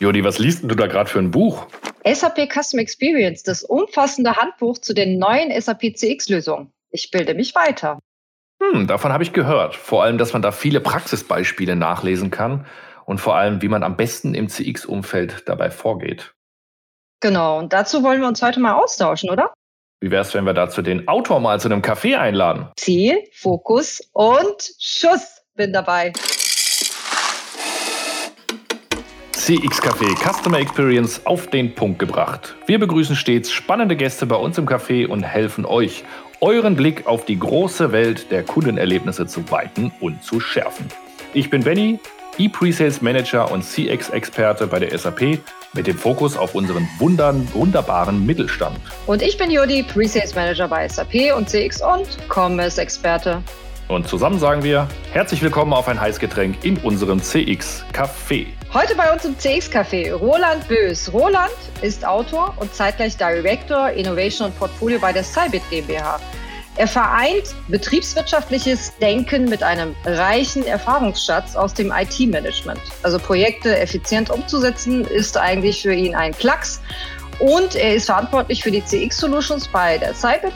Jodi, was liest du da gerade für ein Buch? SAP Custom Experience, das umfassende Handbuch zu den neuen SAP CX-Lösungen. Ich bilde mich weiter. Hm, davon habe ich gehört. Vor allem, dass man da viele Praxisbeispiele nachlesen kann und vor allem, wie man am besten im CX-Umfeld dabei vorgeht. Genau, und dazu wollen wir uns heute mal austauschen, oder? Wie wäre es, wenn wir dazu den Autor mal zu einem Café einladen? Ziel, Fokus und Schuss bin dabei. CX Café Customer Experience auf den Punkt gebracht. Wir begrüßen stets spannende Gäste bei uns im Café und helfen euch, euren Blick auf die große Welt der Kundenerlebnisse zu weiten und zu schärfen. Ich bin Benny, E-Presales Manager und CX-Experte bei der SAP mit dem Fokus auf unseren wundern, wunderbaren Mittelstand. Und ich bin Jodi, Presales Manager bei SAP und CX und Commerce-Experte. Und zusammen sagen wir herzlich willkommen auf ein Heißgetränk in unserem CX Café. Heute bei uns im CX Café Roland Bös. Roland ist Autor und zeitgleich Director Innovation und Portfolio bei der Cybit GmbH. Er vereint betriebswirtschaftliches Denken mit einem reichen Erfahrungsschatz aus dem IT-Management. Also Projekte effizient umzusetzen ist eigentlich für ihn ein Klacks. Und er ist verantwortlich für die CX-Solutions bei der Cybit.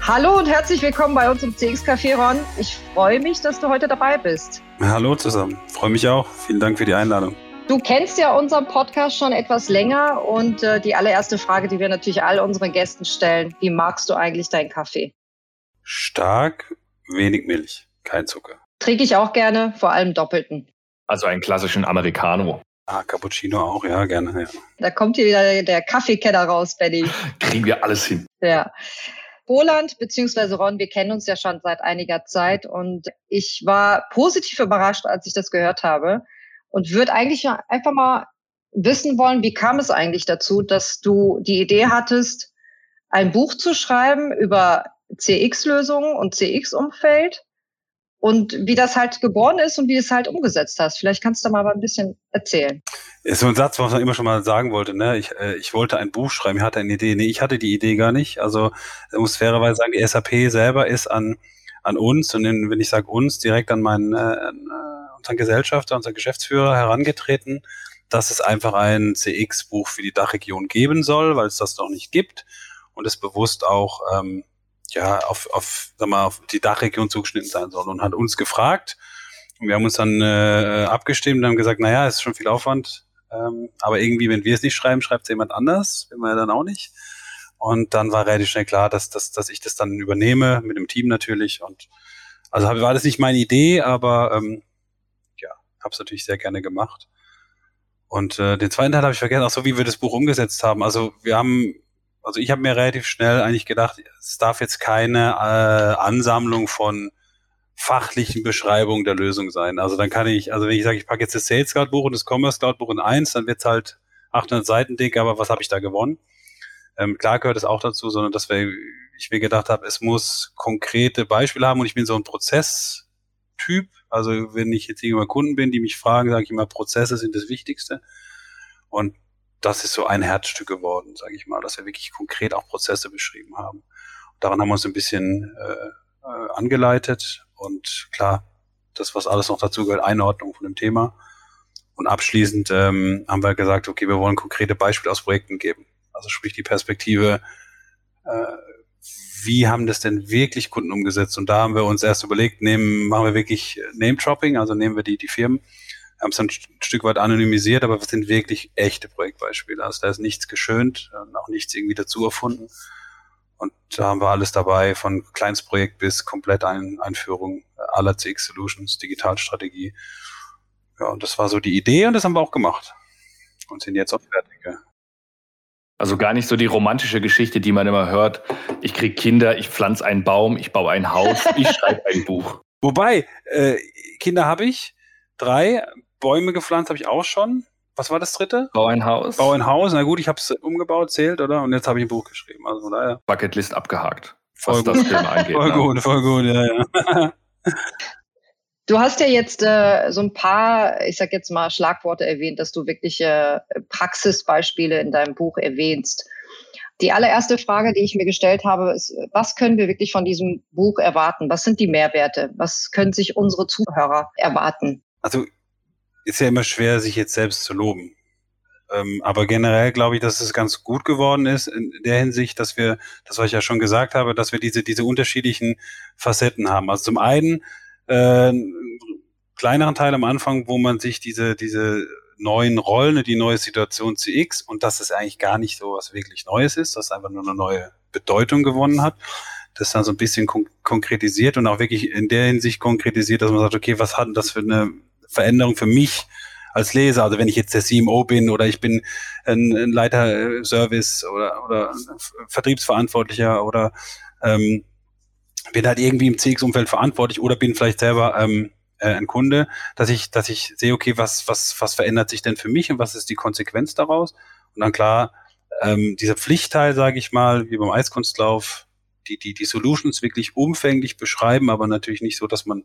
Hallo und herzlich willkommen bei uns im CX Café, Ron. Ich freue mich, dass du heute dabei bist. Hallo zusammen. Freue mich auch. Vielen Dank für die Einladung. Du kennst ja unseren Podcast schon etwas länger und äh, die allererste Frage, die wir natürlich all unseren Gästen stellen, wie magst du eigentlich deinen Kaffee? Stark, wenig Milch, kein Zucker. Trinke ich auch gerne, vor allem doppelten. Also einen klassischen Americano. Ah, Cappuccino auch, ja, gerne. Ja. Da kommt hier wieder der Kaffeekenner raus, Benny. Kriegen wir alles hin. Ja. Roland bzw. Ron, wir kennen uns ja schon seit einiger Zeit und ich war positiv überrascht, als ich das gehört habe und würde eigentlich einfach mal wissen wollen, wie kam es eigentlich dazu, dass du die Idee hattest, ein Buch zu schreiben über CX-Lösungen und CX-Umfeld und wie das halt geboren ist und wie du es halt umgesetzt hast. Vielleicht kannst du mal ein bisschen erzählen. Ist so ein Satz, was man immer schon mal sagen wollte. Ne? Ich, äh, ich wollte ein Buch schreiben, ich hatte eine Idee. Nee, ich hatte die Idee gar nicht. Also ich muss fairerweise sagen, die SAP selber ist an, an uns und in, wenn ich sage uns, direkt an meinen äh, äh, unseren Gesellschafter, unseren Geschäftsführer herangetreten, dass es einfach ein CX-Buch für die Dachregion geben soll, weil es das noch nicht gibt und es bewusst auch ähm, ja, auf, auf, sag mal, auf die Dachregion zugeschnitten sein soll und hat uns gefragt. Und wir haben uns dann äh, abgestimmt und haben gesagt, naja, ist schon viel Aufwand, ähm, aber irgendwie, wenn wir es nicht schreiben, schreibt es jemand anders, wenn wir dann auch nicht. Und dann war relativ schnell klar, dass, dass, dass ich das dann übernehme, mit dem Team natürlich. Und also war das nicht meine Idee, aber ähm, ja, habe es natürlich sehr gerne gemacht. Und äh, den zweiten Teil habe ich vergessen, auch so wie wir das Buch umgesetzt haben. Also wir haben also ich habe mir relativ schnell eigentlich gedacht, es darf jetzt keine äh, Ansammlung von fachlichen Beschreibungen der Lösung sein. Also dann kann ich, also wenn ich sage, ich packe jetzt das Sales Cloud Buch und das Commerce Cloud Buch in eins, dann wird's halt 800 Seiten dick, aber was habe ich da gewonnen? Ähm, klar gehört es auch dazu, sondern dass wir, ich mir gedacht habe, es muss konkrete Beispiele haben und ich bin so ein Prozesstyp. Also wenn ich jetzt irgendwann Kunden bin, die mich fragen, sage ich immer, Prozesse sind das Wichtigste. Und das ist so ein Herzstück geworden, sage ich mal, dass wir wirklich konkret auch Prozesse beschrieben haben. Und daran haben wir uns ein bisschen äh, äh, angeleitet und klar, das, was alles noch dazu gehört, Einordnung von dem Thema. Und abschließend ähm, haben wir gesagt, okay, wir wollen konkrete Beispiele aus Projekten geben. Also sprich die Perspektive, äh, wie haben das denn wirklich Kunden umgesetzt? Und da haben wir uns erst überlegt, nehmen, machen wir wirklich Name-Dropping, also nehmen wir die, die Firmen haben es dann ein Stück weit anonymisiert, aber es sind wirklich echte Projektbeispiele. Also da ist nichts geschönt und auch nichts irgendwie dazu erfunden. Und da haben wir alles dabei, von Kleinstprojekt bis komplett ein Einführung aller CX Solutions, Digitalstrategie. Ja, und das war so die Idee und das haben wir auch gemacht. Und sind jetzt auch fertig. Ja. Also gar nicht so die romantische Geschichte, die man immer hört. Ich kriege Kinder, ich pflanze einen Baum, ich baue ein Haus, ich schreibe ein Buch. Wobei, äh, Kinder habe ich, drei, Bäume gepflanzt habe ich auch schon. Was war das dritte? Bau ein Haus. Bau ein Haus. Na gut, ich habe es umgebaut, zählt, oder? Und jetzt habe ich ein Buch geschrieben. Also von daher. Bucketlist abgehakt. Voll gut. Angeht, voll ne? gut, voll gut, ja, ja. Du hast ja jetzt äh, so ein paar, ich sag jetzt mal, Schlagworte erwähnt, dass du wirklich äh, Praxisbeispiele in deinem Buch erwähnst. Die allererste Frage, die ich mir gestellt habe, ist, was können wir wirklich von diesem Buch erwarten? Was sind die Mehrwerte? Was können sich unsere Zuhörer erwarten? Also ist ja immer schwer, sich jetzt selbst zu loben. Ähm, aber generell glaube ich, dass es ganz gut geworden ist in der Hinsicht, dass wir, das was ich ja schon gesagt habe, dass wir diese, diese unterschiedlichen Facetten haben. Also zum einen äh, kleineren Teil am Anfang, wo man sich diese, diese neuen Rollen, die neue Situation CX und dass es eigentlich gar nicht so was wirklich Neues ist, dass einfach nur eine neue Bedeutung gewonnen hat. Das dann so ein bisschen kon konkretisiert und auch wirklich in der Hinsicht konkretisiert, dass man sagt, okay, was hat das für eine Veränderung für mich als Leser? Also wenn ich jetzt der CMO bin oder ich bin ein, ein Leiter Service oder, oder Vertriebsverantwortlicher oder ähm, bin halt irgendwie im CX-Umfeld verantwortlich oder bin vielleicht selber ähm, äh, ein Kunde, dass ich, dass ich sehe, okay, was, was, was verändert sich denn für mich und was ist die Konsequenz daraus? Und dann klar, ähm, dieser Pflichtteil, sage ich mal, wie beim Eiskunstlauf, die, die, die Solutions wirklich umfänglich beschreiben, aber natürlich nicht so, dass man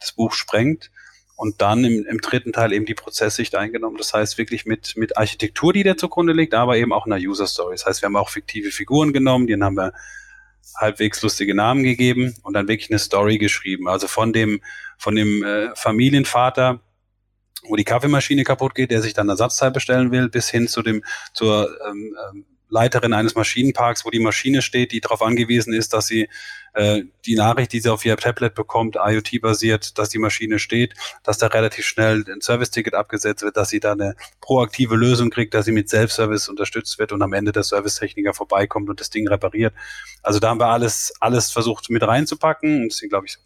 das Buch sprengt. Und dann im, im dritten Teil eben die Prozesssicht eingenommen. Das heißt wirklich mit, mit Architektur, die der zugrunde liegt, aber eben auch einer User Story. Das heißt, wir haben auch fiktive Figuren genommen, denen haben wir halbwegs lustige Namen gegeben und dann wirklich eine Story geschrieben. Also von dem, von dem äh, Familienvater, wo die Kaffeemaschine kaputt geht, der sich dann Ersatzteil bestellen will, bis hin zu dem, zur ähm, ähm, Leiterin eines Maschinenparks, wo die Maschine steht, die darauf angewiesen ist, dass sie äh, die Nachricht, die sie auf ihr Tablet bekommt, IoT-basiert, dass die Maschine steht, dass da relativ schnell ein Service-Ticket abgesetzt wird, dass sie da eine proaktive Lösung kriegt, dass sie mit Self-Service unterstützt wird und am Ende der Servicetechniker vorbeikommt und das Ding repariert. Also da haben wir alles, alles versucht mit reinzupacken und es sind, glaube ich,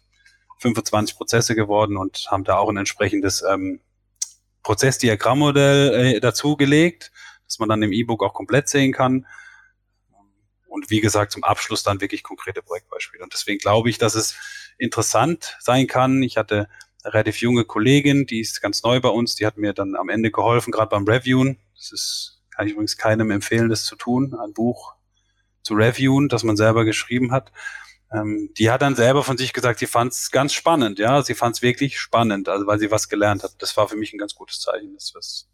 25 Prozesse geworden und haben da auch ein entsprechendes ähm, Prozessdiagrammmodell äh, dazugelegt dass man dann im E-Book auch komplett sehen kann. Und wie gesagt, zum Abschluss dann wirklich konkrete Projektbeispiele. Und deswegen glaube ich, dass es interessant sein kann. Ich hatte eine relativ junge Kollegin, die ist ganz neu bei uns, die hat mir dann am Ende geholfen, gerade beim Reviewen. Das ist, kann ich übrigens keinem empfehlen, das zu tun, ein Buch zu reviewen, das man selber geschrieben hat. Ähm, die hat dann selber von sich gesagt, sie fand es ganz spannend, ja, sie fand es wirklich spannend, also weil sie was gelernt hat. Das war für mich ein ganz gutes Zeichen, dass es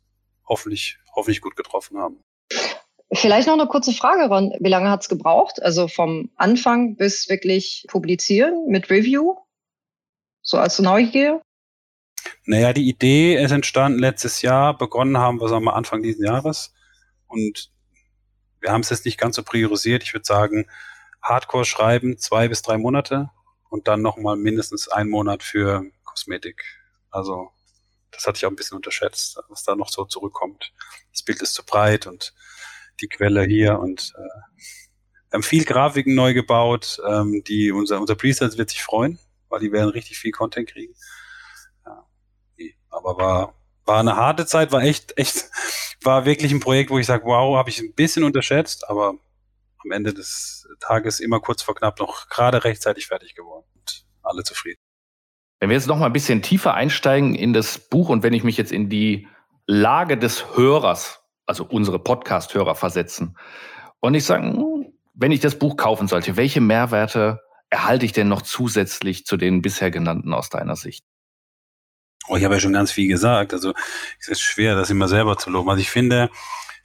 hoffentlich, hoffentlich gut getroffen haben. Vielleicht noch eine kurze Frage, Ron. Wie lange hat es gebraucht? Also vom Anfang bis wirklich publizieren mit Review? So als Neugier? Naja, die Idee ist entstanden letztes Jahr. Begonnen haben wir es am Anfang dieses Jahres. Und wir haben es jetzt nicht ganz so priorisiert. Ich würde sagen, Hardcore schreiben zwei bis drei Monate und dann nochmal mindestens einen Monat für Kosmetik. Also das hatte ich auch ein bisschen unterschätzt, was da noch so zurückkommt. Das Bild ist zu breit und die Quelle hier und äh, wir haben viel Grafiken neu gebaut, ähm, die unser, unser Presets wird sich freuen, weil die werden richtig viel Content kriegen. Ja, aber war, war eine harte Zeit, war echt, echt, war wirklich ein Projekt, wo ich sage, wow, habe ich ein bisschen unterschätzt, aber am Ende des Tages immer kurz vor knapp noch gerade rechtzeitig fertig geworden und alle zufrieden. Wenn wir jetzt noch mal ein bisschen tiefer einsteigen in das Buch und wenn ich mich jetzt in die Lage des Hörers, also unsere Podcast-Hörer versetzen und ich sage, wenn ich das Buch kaufen sollte, welche Mehrwerte erhalte ich denn noch zusätzlich zu den bisher genannten aus deiner Sicht? Oh, ich habe ja schon ganz viel gesagt. Also es ist schwer, das immer selber zu loben. Also ich finde,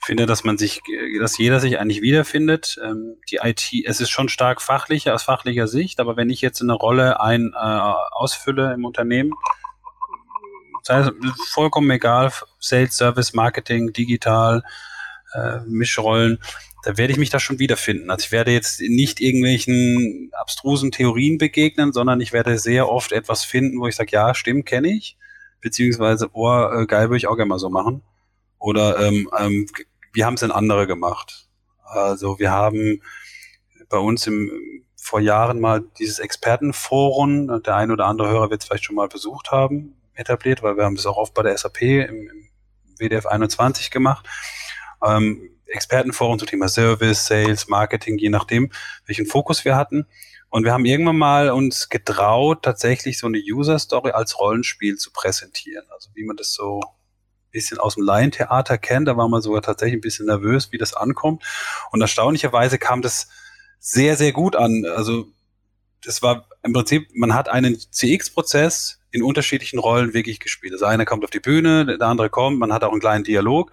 finde, dass man sich, dass jeder sich eigentlich wiederfindet. Ähm, die IT, es ist schon stark fachlicher aus fachlicher Sicht, aber wenn ich jetzt eine Rolle ein äh, ausfülle im Unternehmen, sei es vollkommen egal, Sales, Service, Marketing, digital, äh, Mischrollen, da werde ich mich da schon wiederfinden. Also ich werde jetzt nicht irgendwelchen abstrusen Theorien begegnen, sondern ich werde sehr oft etwas finden, wo ich sage, ja, stimmt, kenne ich, beziehungsweise, oh, äh, geil, würde ich auch gerne mal so machen. Oder ähm, ähm, wie haben es denn andere gemacht? Also wir haben bei uns im, vor Jahren mal dieses Expertenforum, der ein oder andere Hörer wird es vielleicht schon mal besucht haben, etabliert, weil wir haben es auch oft bei der SAP im, im WDF 21 gemacht. Ähm, Expertenforum zum Thema Service, Sales, Marketing, je nachdem, welchen Fokus wir hatten. Und wir haben irgendwann mal uns getraut, tatsächlich so eine User Story als Rollenspiel zu präsentieren. Also wie man das so bisschen aus dem Laientheater kennt. Da war man sogar tatsächlich ein bisschen nervös, wie das ankommt. Und erstaunlicherweise kam das sehr, sehr gut an. Also das war im Prinzip, man hat einen CX-Prozess in unterschiedlichen Rollen wirklich gespielt. Also einer kommt auf die Bühne, der andere kommt, man hat auch einen kleinen Dialog.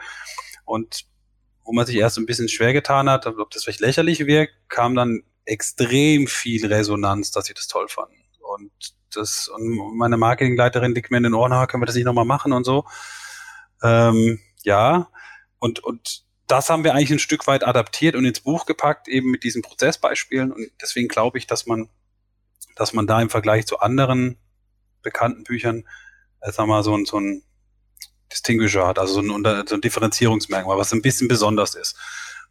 Und wo man sich erst ein bisschen schwer getan hat, ob das vielleicht lächerlich wirkt, kam dann extrem viel Resonanz, dass sie das toll fanden. Und das, und meine Marketingleiterin liegt mir in den Ohren, können wir das nicht nochmal machen und so. Ähm, ja, und, und das haben wir eigentlich ein Stück weit adaptiert und ins Buch gepackt, eben mit diesen Prozessbeispielen. Und deswegen glaube ich, dass man, dass man da im Vergleich zu anderen bekannten Büchern, äh, wir mal, so ein, so ein Distinguisher hat, also so ein, so ein Differenzierungsmerkmal, was ein bisschen besonders ist.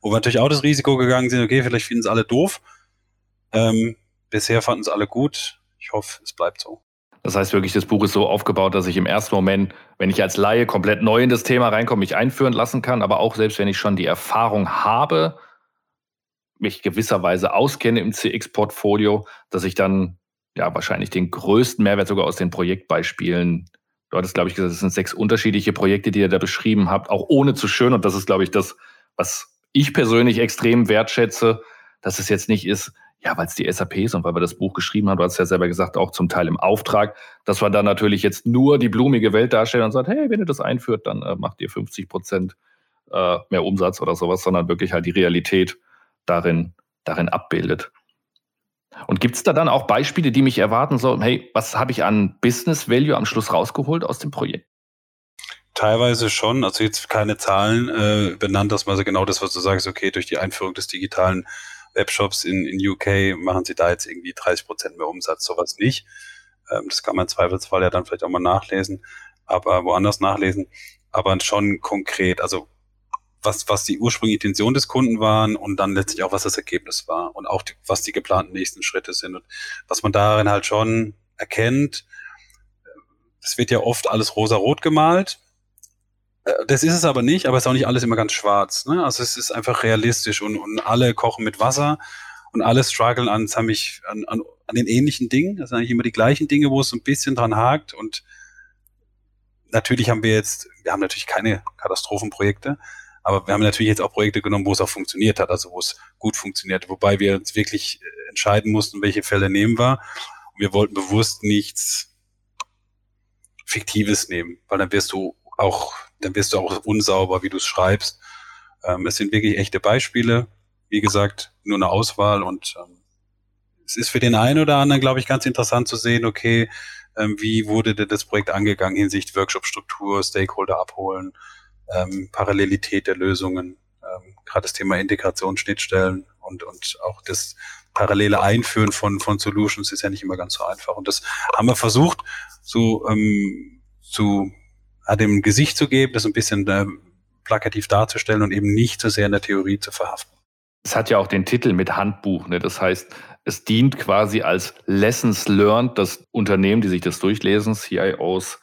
Wo wir natürlich auch das Risiko gegangen sind, okay, vielleicht finden es alle doof. Ähm, bisher fanden es alle gut. Ich hoffe, es bleibt so. Das heißt wirklich, das Buch ist so aufgebaut, dass ich im ersten Moment, wenn ich als Laie komplett neu in das Thema reinkomme, mich einführen lassen kann, aber auch selbst wenn ich schon die Erfahrung habe, mich gewisserweise auskenne im CX-Portfolio, dass ich dann ja wahrscheinlich den größten Mehrwert sogar aus den Projektbeispielen, du hattest, glaube ich, gesagt, es sind sechs unterschiedliche Projekte, die ihr da beschrieben habt, auch ohne zu schön. Und das ist, glaube ich, das, was ich persönlich extrem wertschätze, dass es jetzt nicht ist, ja, weil es die SAP ist und weil wir das Buch geschrieben haben, du hast ja selber gesagt, auch zum Teil im Auftrag, dass wir dann natürlich jetzt nur die blumige Welt darstellen und sagen, hey, wenn ihr das einführt, dann äh, macht ihr 50 Prozent äh, mehr Umsatz oder sowas, sondern wirklich halt die Realität darin, darin abbildet. Und gibt es da dann auch Beispiele, die mich erwarten sollen, hey, was habe ich an Business Value am Schluss rausgeholt aus dem Projekt? Teilweise schon, also jetzt keine Zahlen äh, benannt, dass man so genau das, was du sagst, okay, durch die Einführung des digitalen Webshops in, in UK machen sie da jetzt irgendwie 30 Prozent mehr Umsatz, sowas nicht. Ähm, das kann man im Zweifelsfall ja dann vielleicht auch mal nachlesen, aber woanders nachlesen. Aber schon konkret, also was, was die ursprüngliche Intention des Kunden waren und dann letztlich auch, was das Ergebnis war und auch die, was die geplanten nächsten Schritte sind und was man darin halt schon erkennt. Es wird ja oft alles rosa-rot gemalt das ist es aber nicht, aber es ist auch nicht alles immer ganz schwarz. Ne? Also es ist einfach realistisch und, und alle kochen mit Wasser und alle strugglen an, an, an, an den ähnlichen Dingen. Das sind eigentlich immer die gleichen Dinge, wo es so ein bisschen dran hakt. Und natürlich haben wir jetzt, wir haben natürlich keine Katastrophenprojekte, aber wir haben natürlich jetzt auch Projekte genommen, wo es auch funktioniert hat, also wo es gut funktioniert, wobei wir uns wirklich äh, entscheiden mussten, welche Fälle nehmen wir. Und wir wollten bewusst nichts Fiktives nehmen, weil dann wirst du auch dann wirst du auch unsauber, wie du es schreibst. Ähm, es sind wirklich echte Beispiele. Wie gesagt, nur eine Auswahl und ähm, es ist für den einen oder anderen, glaube ich, ganz interessant zu sehen, okay, ähm, wie wurde denn das Projekt angegangen hinsichtlich Workshop-Struktur, Stakeholder abholen, ähm, Parallelität der Lösungen, ähm, gerade das Thema Integration, Schnittstellen und, und auch das parallele Einführen von, von Solutions ist ja nicht immer ganz so einfach. Und das haben wir versucht, so ähm, zu dem Gesicht zu geben, das ein bisschen äh, plakativ darzustellen und eben nicht so sehr in der Theorie zu verhaften. Es hat ja auch den Titel mit Handbuch. Ne? Das heißt, es dient quasi als Lessons Learned, dass Unternehmen, die sich das durchlesen, CIOs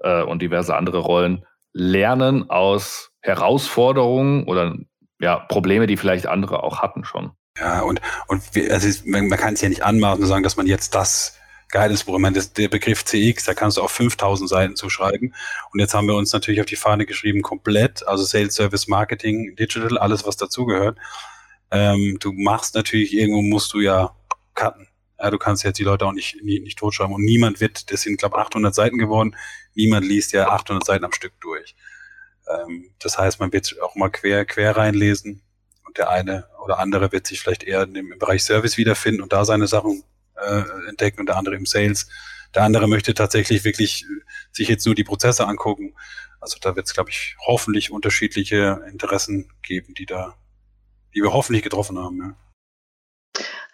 äh, und diverse andere Rollen, lernen aus Herausforderungen oder ja, Probleme, die vielleicht andere auch hatten schon. Ja, und, und wir, also man, man kann es ja nicht anmaßen und sagen, dass man jetzt das geiles Buch. Ich meine, das, der Begriff CX, da kannst du auch 5000 Seiten zuschreiben. Und jetzt haben wir uns natürlich auf die Fahne geschrieben, komplett, also Sales, Service, Marketing, Digital, alles, was dazugehört. Ähm, du machst natürlich, irgendwo musst du ja cutten. Ja, du kannst jetzt die Leute auch nicht, nicht, nicht totschreiben. Und niemand wird, das sind, glaube 800 Seiten geworden, niemand liest ja 800 Seiten am Stück durch. Ähm, das heißt, man wird auch mal quer, quer reinlesen. Und der eine oder andere wird sich vielleicht eher im Bereich Service wiederfinden und da seine Sachen äh, entdecken und der andere im Sales. Der andere möchte tatsächlich wirklich äh, sich jetzt nur die Prozesse angucken. Also da wird es, glaube ich, hoffentlich unterschiedliche Interessen geben, die da, die wir hoffentlich getroffen haben. Ja.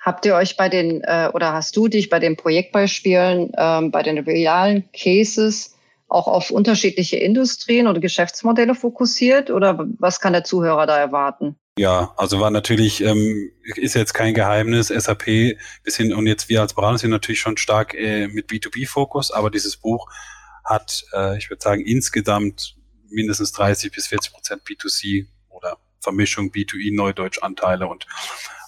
Habt ihr euch bei den, äh, oder hast du dich bei den Projektbeispielen, ähm, bei den realen Cases auch auf unterschiedliche Industrien oder Geschäftsmodelle fokussiert? Oder was kann der Zuhörer da erwarten? Ja, also war natürlich, ähm, ist jetzt kein Geheimnis, SAP bisschen und jetzt wir als Berater sind natürlich schon stark äh, mit B2B-Fokus, aber dieses Buch hat, äh, ich würde sagen, insgesamt mindestens 30 bis 40 Prozent B2C oder Vermischung B2E Neudeutsch-Anteile und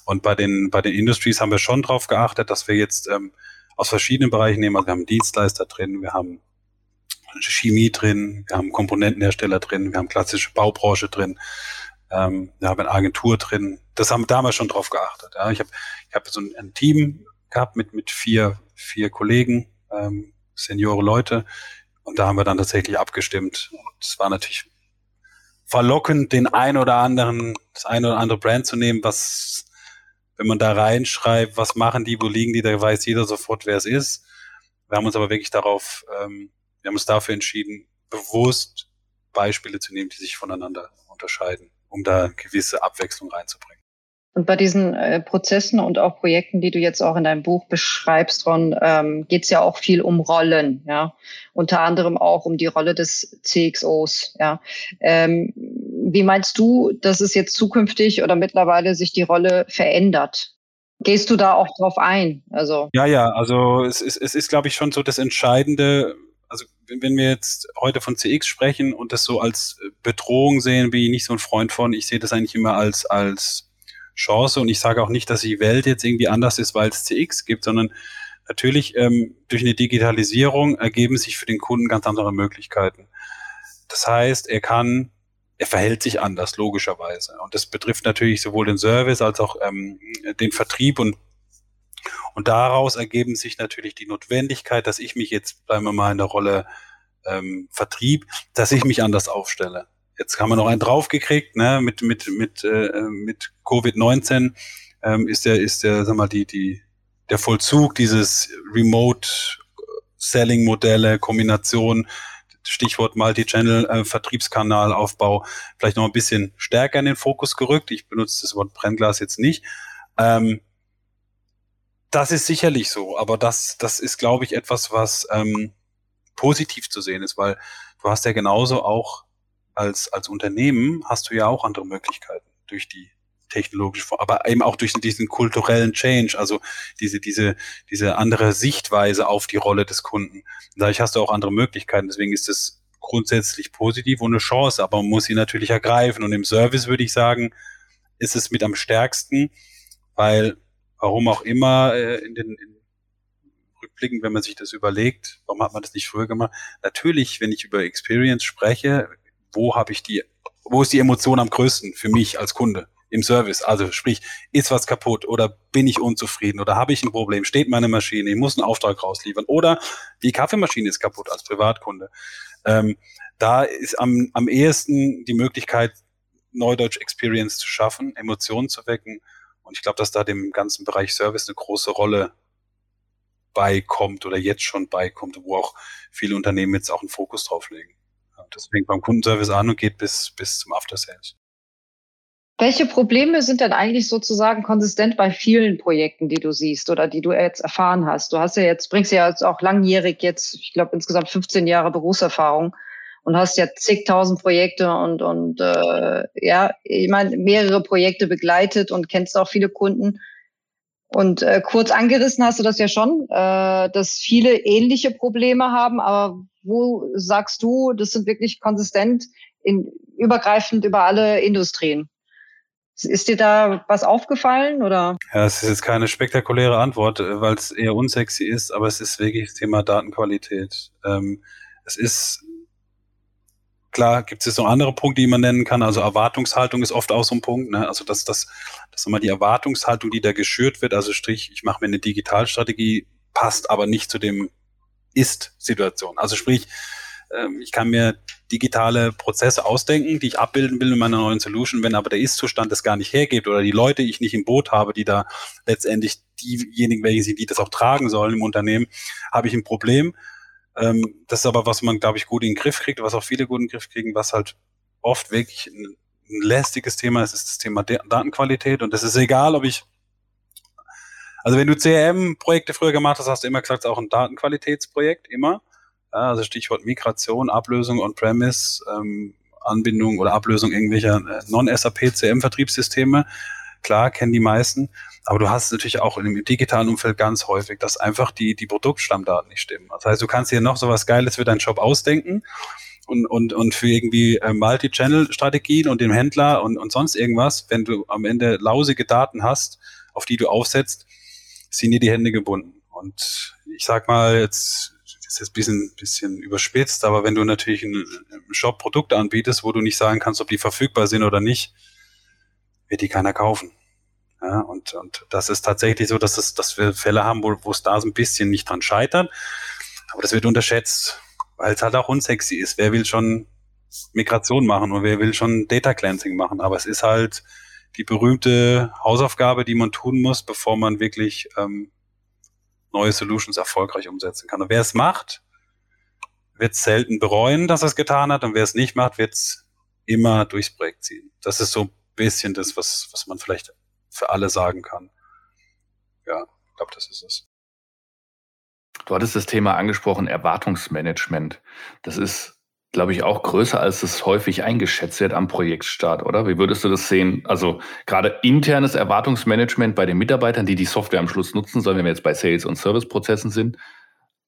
und bei den bei den Industries haben wir schon drauf geachtet, dass wir jetzt ähm, aus verschiedenen Bereichen nehmen. Also wir haben Dienstleister drin, wir haben Chemie drin, wir haben Komponentenhersteller drin, wir haben klassische Baubranche drin, ähm, wir haben eine Agentur drin. Das haben wir damals schon drauf geachtet. Ja. Ich habe ich hab so ein, ein, Team gehabt mit, mit vier, vier Kollegen, ähm, Seniore Leute. Und da haben wir dann tatsächlich abgestimmt. Und es war natürlich verlockend, den ein oder anderen, das eine oder andere Brand zu nehmen, was, wenn man da reinschreibt, was machen die, wo liegen die, da weiß jeder sofort, wer es ist. Wir haben uns aber wirklich darauf, ähm, wir haben uns dafür entschieden, bewusst Beispiele zu nehmen, die sich voneinander unterscheiden, um da gewisse Abwechslung reinzubringen. Und bei diesen äh, Prozessen und auch Projekten, die du jetzt auch in deinem Buch beschreibst, Ron, ähm, geht es ja auch viel um Rollen, ja. Unter anderem auch um die Rolle des CXOs, ja. Ähm, wie meinst du, dass es jetzt zukünftig oder mittlerweile sich die Rolle verändert? Gehst du da auch drauf ein? Also ja, ja, also es ist, es ist, glaube ich, schon so das Entscheidende. Also wenn wir jetzt heute von CX sprechen und das so als Bedrohung sehen, bin ich nicht so ein Freund von. Ich sehe das eigentlich immer als als Chance. Und ich sage auch nicht, dass die Welt jetzt irgendwie anders ist, weil es CX gibt, sondern natürlich ähm, durch eine Digitalisierung ergeben sich für den Kunden ganz andere Möglichkeiten. Das heißt, er kann, er verhält sich anders, logischerweise. Und das betrifft natürlich sowohl den Service als auch ähm, den Vertrieb und und daraus ergeben sich natürlich die Notwendigkeit, dass ich mich jetzt, bleiben wir mal in der Rolle ähm, Vertrieb, dass ich mich anders aufstelle. Jetzt haben wir noch einen draufgekriegt, ne, mit, mit, mit, äh, mit Covid-19 ähm, ist der, ist der, sag mal, die, die, der Vollzug dieses Remote Selling Modelle, Kombination, Stichwort Multi-Channel, äh, vielleicht noch ein bisschen stärker in den Fokus gerückt. Ich benutze das Wort Brennglas jetzt nicht. Ähm, das ist sicherlich so, aber das, das ist, glaube ich, etwas, was ähm, positiv zu sehen ist, weil du hast ja genauso auch als, als Unternehmen hast du ja auch andere Möglichkeiten durch die technologische, aber eben auch durch diesen kulturellen Change, also diese, diese, diese andere Sichtweise auf die Rolle des Kunden. Dadurch hast du auch andere Möglichkeiten. Deswegen ist es grundsätzlich positiv und eine Chance, aber man muss sie natürlich ergreifen. Und im Service würde ich sagen, ist es mit am stärksten, weil warum auch immer äh, in den in Rückblicken, wenn man sich das überlegt, warum hat man das nicht früher gemacht? Natürlich, wenn ich über Experience spreche, wo habe ich die, wo ist die Emotion am größten für mich als Kunde? Im Service, also sprich, ist was kaputt oder bin ich unzufrieden oder habe ich ein Problem, steht meine Maschine, ich muss einen Auftrag rausliefern oder die Kaffeemaschine ist kaputt als Privatkunde. Ähm, da ist am, am ehesten die Möglichkeit, Neudeutsch Experience zu schaffen, Emotionen zu wecken. Und ich glaube, dass da dem ganzen Bereich Service eine große Rolle beikommt oder jetzt schon beikommt, wo auch viele Unternehmen jetzt auch einen Fokus drauf legen. Das fängt beim Kundenservice an und geht bis, bis zum After Sales. Welche Probleme sind denn eigentlich sozusagen konsistent bei vielen Projekten, die du siehst oder die du jetzt erfahren hast? Du hast ja jetzt, bringst ja jetzt auch langjährig jetzt, ich glaube insgesamt 15 Jahre Berufserfahrung und hast ja zigtausend Projekte und, und äh, ja, ich meine, mehrere Projekte begleitet und kennst auch viele Kunden. Und äh, kurz angerissen hast du das ja schon, äh, dass viele ähnliche Probleme haben, aber wo sagst du, das sind wirklich konsistent in, übergreifend über alle Industrien? Ist dir da was aufgefallen oder? Ja, es ist jetzt keine spektakuläre Antwort, äh, weil es eher unsexy ist, aber es ist wirklich das Thema Datenqualität. Ähm, es ist klar, gibt es jetzt noch andere Punkte, die man nennen kann. Also Erwartungshaltung ist oft auch so ein Punkt. Ne? Also dass das, dass immer die Erwartungshaltung, die da geschürt wird, also Strich, ich mache mir eine Digitalstrategie, passt aber nicht zu dem Ist-Situation. Also sprich, ähm, ich kann mir digitale Prozesse ausdenken, die ich abbilden will in meiner neuen Solution, wenn aber der Ist-Zustand das gar nicht hergibt oder die Leute ich nicht im Boot habe, die da letztendlich diejenigen, welche sie, die das auch tragen sollen im Unternehmen, habe ich ein Problem. Ähm, das ist aber, was man, glaube ich, gut in den Griff kriegt, was auch viele gut in den Griff kriegen, was halt oft wirklich ein, ein lästiges Thema ist, ist das Thema Datenqualität. Und das ist egal, ob ich also wenn du CRM-Projekte früher gemacht hast, hast du immer gesagt, es ist auch ein Datenqualitätsprojekt, immer. Ja, also Stichwort Migration, Ablösung on-premise, ähm, Anbindung oder Ablösung irgendwelcher äh, Non-SAP CM-Vertriebssysteme. Klar, kennen die meisten. Aber du hast natürlich auch im digitalen Umfeld ganz häufig, dass einfach die, die Produktstammdaten nicht stimmen. Das heißt, du kannst dir noch so was Geiles für deinen Shop ausdenken und, und, und für irgendwie äh, Multi-Channel-Strategien und den Händler und, und sonst irgendwas, wenn du am Ende lausige Daten hast, auf die du aufsetzt, sind dir die Hände gebunden. Und ich sag mal, jetzt ist jetzt ein bisschen, bisschen überspitzt, aber wenn du natürlich einen Shop Produkte anbietest, wo du nicht sagen kannst, ob die verfügbar sind oder nicht, wird die keiner kaufen. Ja, und, und das ist tatsächlich so, dass, es, dass wir Fälle haben, wo, wo es da so ein bisschen nicht dran scheitert. Aber das wird unterschätzt, weil es halt auch unsexy ist. Wer will schon Migration machen und wer will schon Data Cleansing machen? Aber es ist halt die berühmte Hausaufgabe, die man tun muss, bevor man wirklich ähm, neue Solutions erfolgreich umsetzen kann. Und wer es macht, wird selten bereuen, dass er es getan hat und wer es nicht macht, wird es immer durchs Projekt ziehen. Das ist so bisschen das, was, was man vielleicht für alle sagen kann. Ja, ich glaube, das ist es. Du hattest das Thema angesprochen, Erwartungsmanagement. Das ist, glaube ich, auch größer, als es häufig eingeschätzt wird am Projektstart, oder? Wie würdest du das sehen? Also gerade internes Erwartungsmanagement bei den Mitarbeitern, die die Software am Schluss nutzen sollen, wenn wir jetzt bei Sales- und Serviceprozessen sind,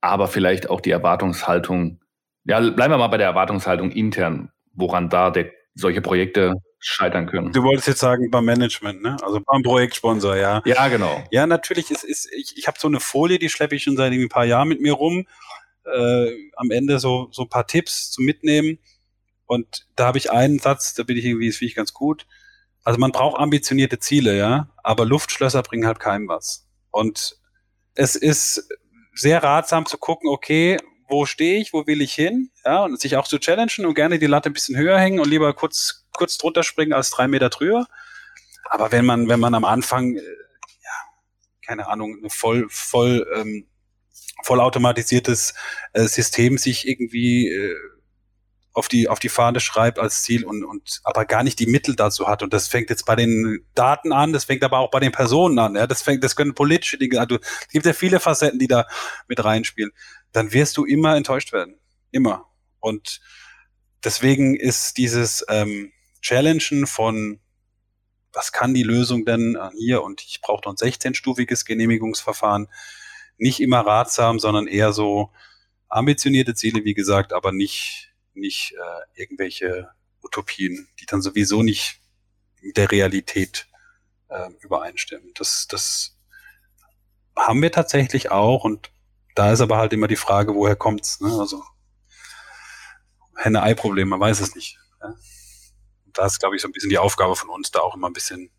aber vielleicht auch die Erwartungshaltung, ja, bleiben wir mal bei der Erwartungshaltung intern, woran da der, solche Projekte scheitern können. Du wolltest jetzt sagen beim Management, ne? Also beim Projektsponsor, ja. Ja, genau. Ja, natürlich ist, ist ich, ich habe so eine Folie, die schleppe ich schon seit ein paar Jahren mit mir rum. Äh, am Ende so so ein paar Tipps zum Mitnehmen. Und da habe ich einen Satz, da bin ich irgendwie, das finde ich ganz gut. Also man braucht ambitionierte Ziele, ja, aber Luftschlösser bringen halt keinem was. Und es ist sehr ratsam zu gucken, okay, wo stehe ich, wo will ich hin, ja, und sich auch zu challengen und gerne die Latte ein bisschen höher hängen und lieber kurz, kurz drunter springen als drei Meter drüber. Aber wenn man, wenn man am Anfang, äh, ja, keine Ahnung, eine voll, voll, ähm, vollautomatisiertes äh, System sich irgendwie äh, auf die, auf die Fahne schreibt als Ziel und, und aber gar nicht die Mittel dazu hat. Und das fängt jetzt bei den Daten an, das fängt aber auch bei den Personen an. Ja? Das fängt, das können politische Dinge, also es gibt ja viele Facetten, die da mit reinspielen dann wirst du immer enttäuscht werden. Immer. Und deswegen ist dieses ähm, Challengen von, was kann die Lösung denn hier und ich brauche noch ein 16-stufiges Genehmigungsverfahren, nicht immer ratsam, sondern eher so ambitionierte Ziele, wie gesagt, aber nicht, nicht äh, irgendwelche Utopien, die dann sowieso nicht mit der Realität äh, übereinstimmen. Das, das haben wir tatsächlich auch und da ist aber halt immer die Frage, woher kommt's? Ne? Also Henne-Ei-Problem, man weiß es nicht. Ja? Da ist, glaube ich, so ein bisschen die Aufgabe von uns, da auch immer ein bisschen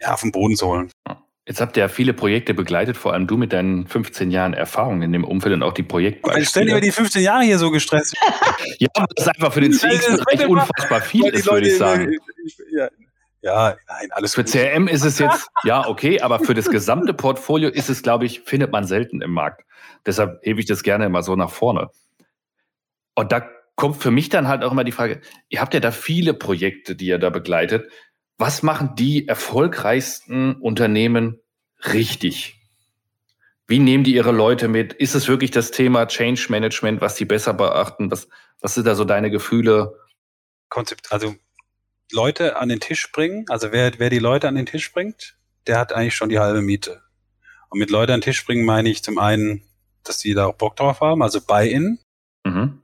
ja, auf den Boden zu holen. Jetzt habt ihr ja viele Projekte begleitet, vor allem du mit deinen 15 Jahren Erfahrung in dem Umfeld und auch die Projektbeispiele. Ich stelle mir die 15 Jahre hier so gestresst. ja, das ist einfach für den CX-Bereich unfassbar viel ist, würde ich sagen. Ja, ja, nein, alles Für gut. CRM ist es jetzt, ja, okay, aber für das gesamte Portfolio ist es, glaube ich, findet man selten im Markt. Deshalb hebe ich das gerne immer so nach vorne. Und da kommt für mich dann halt auch immer die Frage, ihr habt ja da viele Projekte, die ihr da begleitet. Was machen die erfolgreichsten Unternehmen richtig? Wie nehmen die ihre Leute mit? Ist es wirklich das Thema Change Management, was sie besser beachten? Was, was sind da so deine Gefühle? Konzept, also Leute an den Tisch bringen, also wer, wer die Leute an den Tisch bringt, der hat eigentlich schon die halbe Miete. Und mit Leute an den Tisch bringen meine ich zum einen, dass die da auch Bock drauf haben, also Buy-in. Mhm.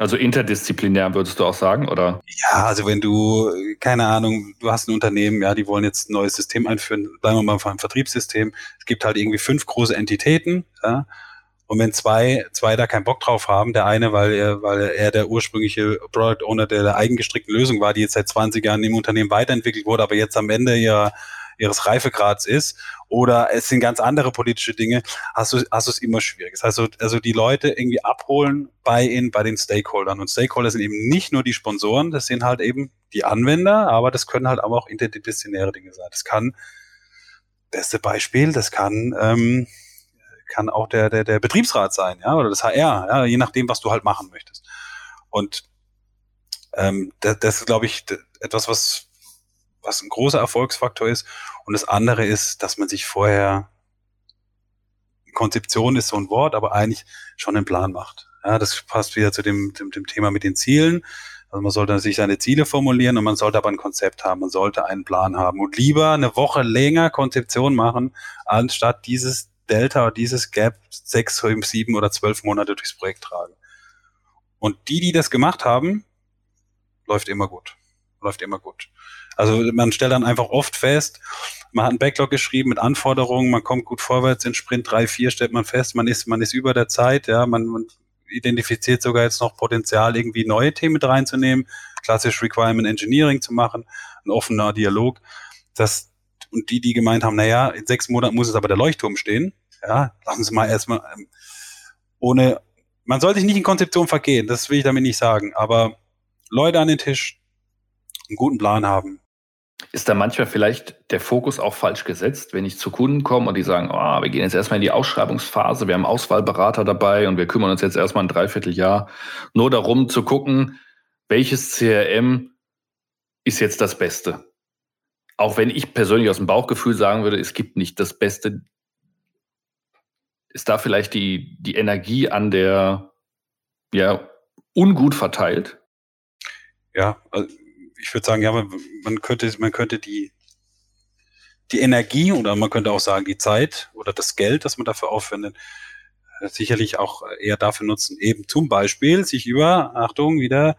Also interdisziplinär würdest du auch sagen, oder? Ja, also wenn du, keine Ahnung, du hast ein Unternehmen, ja, die wollen jetzt ein neues System einführen, bleiben wir mal beim Vertriebssystem. Es gibt halt irgendwie fünf große Entitäten, ja, und wenn zwei, zwei da keinen Bock drauf haben, der eine, weil er, weil er der ursprüngliche Product Owner der, der eigengestrickten Lösung war, die jetzt seit 20 Jahren im Unternehmen weiterentwickelt wurde, aber jetzt am Ende ihrer, ihres Reifegrads ist, oder es sind ganz andere politische Dinge, hast du, hast du es immer schwierig. Das heißt, also, also die Leute irgendwie abholen bei in bei den Stakeholdern. Und Stakeholder sind eben nicht nur die Sponsoren, das sind halt eben die Anwender, aber das können halt auch interdisziplinäre Dinge sein. Das kann, beste Beispiel, das kann ähm, kann auch der, der, der Betriebsrat sein, ja, oder das HR, ja, je nachdem, was du halt machen möchtest. Und ähm, das, das ist, glaube ich, etwas, was, was ein großer Erfolgsfaktor ist. Und das andere ist, dass man sich vorher Konzeption ist so ein Wort, aber eigentlich schon einen Plan macht. Ja, das passt wieder zu dem, dem, dem Thema mit den Zielen. Also man sollte sich seine Ziele formulieren und man sollte aber ein Konzept haben, man sollte einen Plan haben und lieber eine Woche länger Konzeption machen, anstatt dieses Delta, dieses Gap sechs, sieben oder zwölf Monate durchs Projekt tragen. Und die, die das gemacht haben, läuft immer gut. Läuft immer gut. Also man stellt dann einfach oft fest, man hat einen Backlog geschrieben mit Anforderungen, man kommt gut vorwärts in Sprint 3, 4 stellt man fest, man ist, man ist über der Zeit, ja, man, man identifiziert sogar jetzt noch Potenzial, irgendwie neue Themen mit reinzunehmen, klassisch Requirement Engineering zu machen, ein offener Dialog. Das, und die, die gemeint haben, naja, in sechs Monaten muss es aber der Leuchtturm stehen, ja, lassen Sie mal erstmal ähm, ohne, man soll sich nicht in Konzeption vergehen, das will ich damit nicht sagen, aber Leute an den Tisch, einen guten Plan haben, Ist da manchmal vielleicht der Fokus auch falsch gesetzt, wenn ich zu Kunden komme und die sagen, oh, wir gehen jetzt erstmal in die Ausschreibungsphase, wir haben Auswahlberater dabei und wir kümmern uns jetzt erstmal ein Dreivierteljahr nur darum zu gucken, welches CRM ist jetzt das Beste. Auch wenn ich persönlich aus dem Bauchgefühl sagen würde, es gibt nicht das Beste, ist da vielleicht die, die Energie an der, ja, ungut verteilt? Ja, also ich würde sagen, ja, man, könnte, man könnte die, die Energie oder man könnte auch sagen, die Zeit oder das Geld, das man dafür aufwendet, äh, sicherlich auch eher dafür nutzen, eben zum Beispiel sich über, Achtung, wieder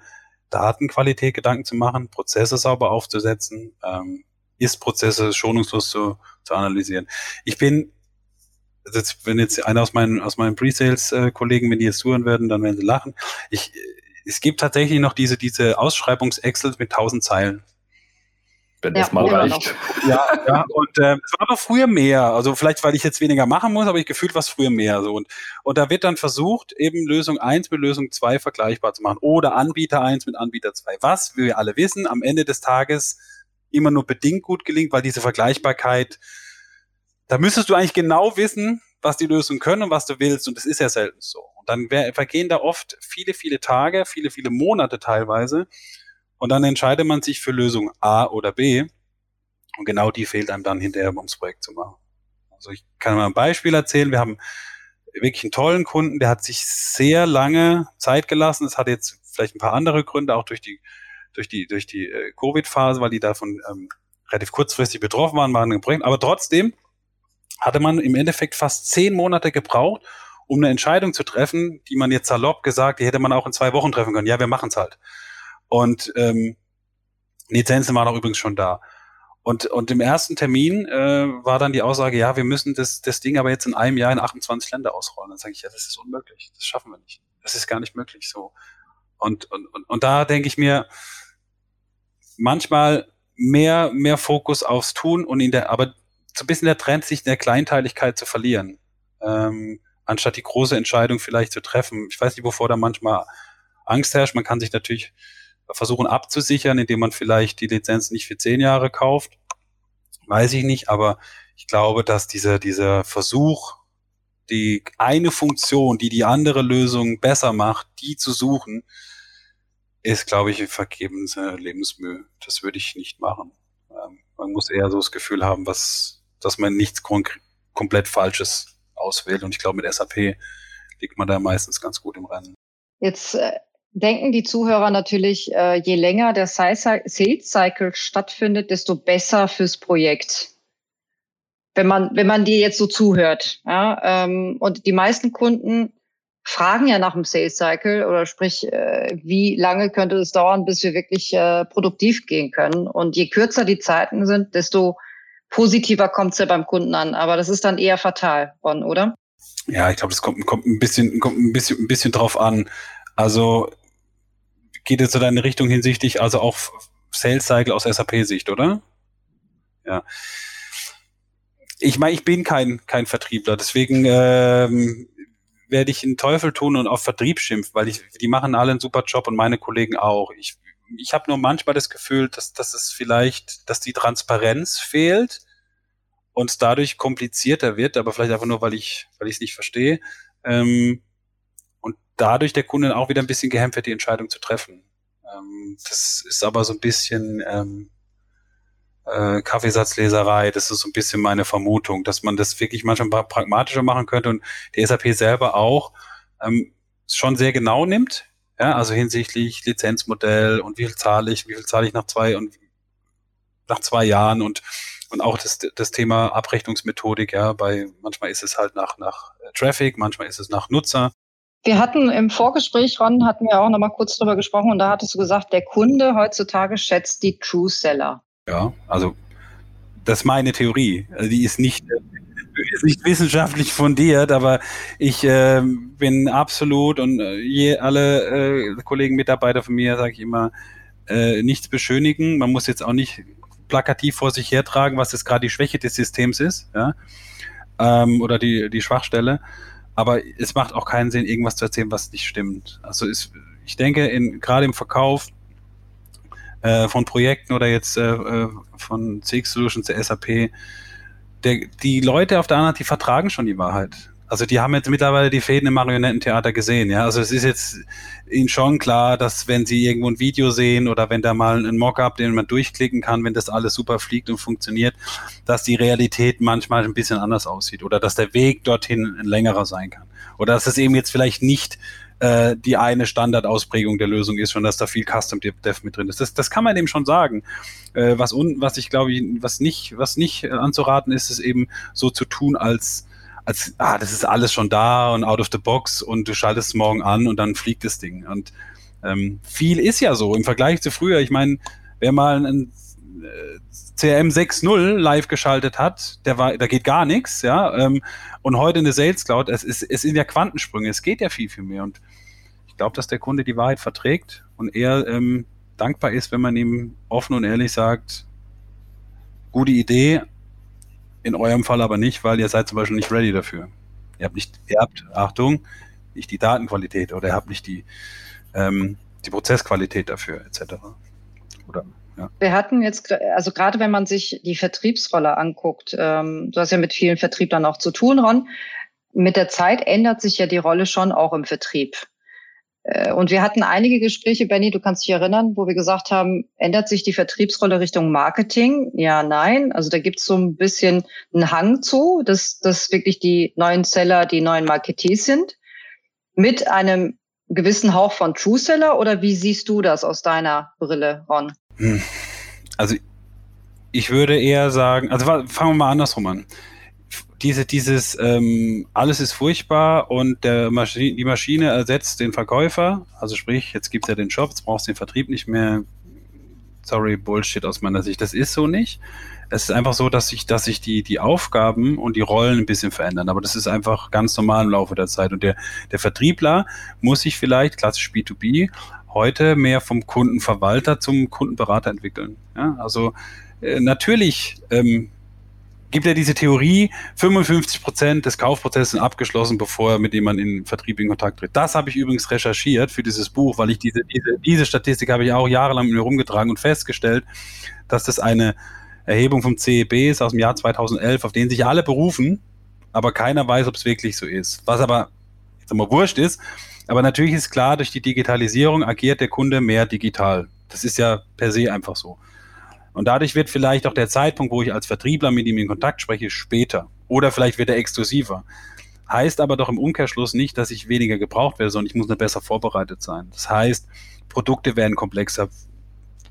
Datenqualität Gedanken zu machen, Prozesse sauber aufzusetzen, ähm, Ist-Prozesse schonungslos zu, zu analysieren. Ich bin, wenn jetzt einer aus meinen, aus meinen Pre-Sales-Kollegen, wenn die jetzt zuhören werden, dann werden sie lachen. Ich, es gibt tatsächlich noch diese, diese Ausschreibungs-Excel mit tausend Zeilen. Wenn ja, das mal reicht. Ja, ja, und äh, es war aber früher mehr. Also vielleicht, weil ich jetzt weniger machen muss, aber ich gefühlt was früher mehr. So. Und, und da wird dann versucht, eben Lösung 1 mit Lösung 2 vergleichbar zu machen. Oder Anbieter 1 mit Anbieter 2. Was, wie wir alle wissen, am Ende des Tages immer nur bedingt gut gelingt, weil diese Vergleichbarkeit, da müsstest du eigentlich genau wissen, was die Lösungen können und was du willst. Und das ist ja selten so. Und dann vergehen da oft viele, viele Tage, viele, viele Monate teilweise. Und dann entscheidet man sich für Lösung A oder B. Und genau die fehlt einem dann hinterher, um das Projekt zu machen. Also ich kann mal ein Beispiel erzählen. Wir haben wirklich einen tollen Kunden, der hat sich sehr lange Zeit gelassen. Es hat jetzt vielleicht ein paar andere Gründe, auch durch die, durch die, durch die äh, Covid-Phase, weil die davon ähm, relativ kurzfristig betroffen waren, waren ein Projekt. Aber trotzdem hatte man im Endeffekt fast zehn Monate gebraucht, um eine Entscheidung zu treffen, die man jetzt salopp gesagt, die hätte man auch in zwei Wochen treffen können. Ja, wir machen es halt. Und ähm, Lizenzen waren auch übrigens schon da. Und, und im ersten Termin äh, war dann die Aussage, ja, wir müssen das, das Ding aber jetzt in einem Jahr in 28 Länder ausrollen. Dann sage ich, ja, das ist unmöglich. Das schaffen wir nicht. Das ist gar nicht möglich so. Und, und, und, und da denke ich mir, manchmal mehr, mehr Fokus aufs Tun und in der, aber so ein bisschen der Trend, sich in der Kleinteiligkeit zu verlieren, ähm, anstatt die große Entscheidung vielleicht zu treffen. Ich weiß nicht, wovor da manchmal Angst herrscht. Man kann sich natürlich versuchen abzusichern, indem man vielleicht die Lizenz nicht für zehn Jahre kauft. Weiß ich nicht, aber ich glaube, dass dieser, dieser Versuch, die eine Funktion, die die andere Lösung besser macht, die zu suchen, ist, glaube ich, vergebens Lebensmühe. Das würde ich nicht machen. Ähm, man muss eher so das Gefühl haben, was, dass man nichts komplett Falsches auswählt. Und ich glaube, mit SAP liegt man da meistens ganz gut im Rennen. Jetzt äh, denken die Zuhörer natürlich, äh, je länger der Sales Cycle stattfindet, desto besser fürs Projekt. Wenn man, wenn man dir jetzt so zuhört. Ja, ähm, und die meisten Kunden fragen ja nach dem Sales Cycle oder sprich, äh, wie lange könnte es dauern, bis wir wirklich äh, produktiv gehen können. Und je kürzer die Zeiten sind, desto positiver kommt es ja beim Kunden an. Aber das ist dann eher fatal, Ron, oder? Ja, ich glaube, das kommt, kommt ein bisschen, kommt ein bisschen, ein bisschen drauf an. Also geht es in deine Richtung hinsichtlich, also auch Sales Cycle aus SAP-Sicht, oder? Ja. Ich meine, ich bin kein, kein Vertriebler, deswegen ähm, werde ich einen Teufel tun und auf Vertrieb schimpfen, weil ich, die machen alle einen super Job und meine Kollegen auch. Ich ich habe nur manchmal das Gefühl, dass, dass es vielleicht, dass die Transparenz fehlt und dadurch komplizierter wird, aber vielleicht einfach nur, weil ich, weil ich es nicht verstehe. Ähm, und dadurch der Kunde auch wieder ein bisschen gehemmt wird, die Entscheidung zu treffen. Ähm, das ist aber so ein bisschen ähm, äh, Kaffeesatzleserei. Das ist so ein bisschen meine Vermutung, dass man das wirklich manchmal pragmatischer machen könnte und die SAP selber auch ähm, schon sehr genau nimmt ja, also hinsichtlich Lizenzmodell und wie viel zahle ich, wie viel zahle ich nach zwei und nach zwei Jahren und und auch das, das Thema Abrechnungsmethodik, ja, bei manchmal ist es halt nach, nach Traffic, manchmal ist es nach Nutzer. Wir hatten im Vorgespräch, Ron, hatten wir auch noch mal kurz drüber gesprochen und da hattest du gesagt, der Kunde heutzutage schätzt die True Seller. Ja, also das ist meine Theorie. Also die ist nicht ist nicht wissenschaftlich fundiert, aber ich äh, bin absolut und äh, je, alle äh, Kollegen, Mitarbeiter von mir, sage ich immer, äh, nichts beschönigen. Man muss jetzt auch nicht plakativ vor sich hertragen, was jetzt gerade die Schwäche des Systems ist, ja, ähm, oder die, die Schwachstelle. Aber es macht auch keinen Sinn, irgendwas zu erzählen, was nicht stimmt. Also ist, ich denke, in, gerade im Verkauf äh, von Projekten oder jetzt äh, äh von CX Solutions, der SAP, der, die Leute auf der anderen, die vertragen schon die Wahrheit. Also die haben jetzt mittlerweile die Fäden im Marionettentheater gesehen, ja. Also es ist jetzt ihnen schon klar, dass wenn sie irgendwo ein Video sehen oder wenn da mal ein Mockup, den man durchklicken kann, wenn das alles super fliegt und funktioniert, dass die Realität manchmal ein bisschen anders aussieht oder dass der Weg dorthin ein längerer sein kann. Oder dass es eben jetzt vielleicht nicht äh, die eine Standardausprägung der Lösung ist, schon dass da viel Custom Dev mit drin ist. Das, das kann man eben schon sagen. Äh, was, un, was ich glaube, was nicht, was nicht anzuraten ist, ist eben so zu tun, als als, ah, das ist alles schon da und out of the box und du schaltest es morgen an und dann fliegt das Ding. Und ähm, viel ist ja so im Vergleich zu früher. Ich meine, wer mal ein äh, CRM 6.0 live geschaltet hat, der war, da geht gar nichts, ja. Ähm, und heute eine Sales Cloud, es ist, es sind ja Quantensprünge, es geht ja viel, viel mehr. Und ich glaube, dass der Kunde die Wahrheit verträgt und er ähm, dankbar ist, wenn man ihm offen und ehrlich sagt, gute Idee, in eurem Fall aber nicht, weil ihr seid zum Beispiel nicht ready dafür. Ihr habt nicht, ihr habt, Achtung, nicht die Datenqualität oder ihr habt nicht die, ähm, die Prozessqualität dafür, etc. Oder, ja. Wir hatten jetzt, also gerade wenn man sich die Vertriebsrolle anguckt, ähm, du hast ja mit vielen Vertrieblern auch zu tun, Ron, mit der Zeit ändert sich ja die Rolle schon auch im Vertrieb. Äh, und wir hatten einige Gespräche, Benny, du kannst dich erinnern, wo wir gesagt haben, ändert sich die Vertriebsrolle Richtung Marketing? Ja, nein. Also da gibt es so ein bisschen einen Hang zu, dass, dass wirklich die neuen Seller die neuen Marketees sind. Mit einem gewissen Hauch von True Seller oder wie siehst du das aus deiner Brille, Ron? Also ich würde eher sagen, also fangen wir mal andersrum an diese, dieses ähm, alles ist furchtbar und der Maschi die Maschine ersetzt den Verkäufer, also sprich, jetzt gibt es ja den Shop, jetzt brauchst du den Vertrieb nicht mehr. Sorry, Bullshit aus meiner Sicht. Das ist so nicht. Es ist einfach so, dass sich, dass sich die, die Aufgaben und die Rollen ein bisschen verändern. Aber das ist einfach ganz normal im Laufe der Zeit. Und der, der Vertriebler muss sich vielleicht, klassisch B2B, heute mehr vom Kundenverwalter zum Kundenberater entwickeln. Ja, also äh, natürlich ähm, gibt ja diese Theorie, 55 Prozent des Kaufprozesses sind abgeschlossen, bevor er mit jemandem in Vertrieb in Kontakt tritt. Das habe ich übrigens recherchiert für dieses Buch, weil ich diese, diese, diese Statistik habe ich auch jahrelang mit mir rumgetragen und festgestellt, dass das eine Erhebung vom CEB ist aus dem Jahr 2011, auf den sich alle berufen, aber keiner weiß, ob es wirklich so ist. Was aber jetzt einmal wurscht ist, aber natürlich ist klar, durch die Digitalisierung agiert der Kunde mehr digital. Das ist ja per se einfach so. Und dadurch wird vielleicht auch der Zeitpunkt, wo ich als Vertriebler mit ihm in Kontakt spreche, später. Oder vielleicht wird er exklusiver. Heißt aber doch im Umkehrschluss nicht, dass ich weniger gebraucht werde, sondern ich muss nur besser vorbereitet sein. Das heißt, Produkte werden komplexer,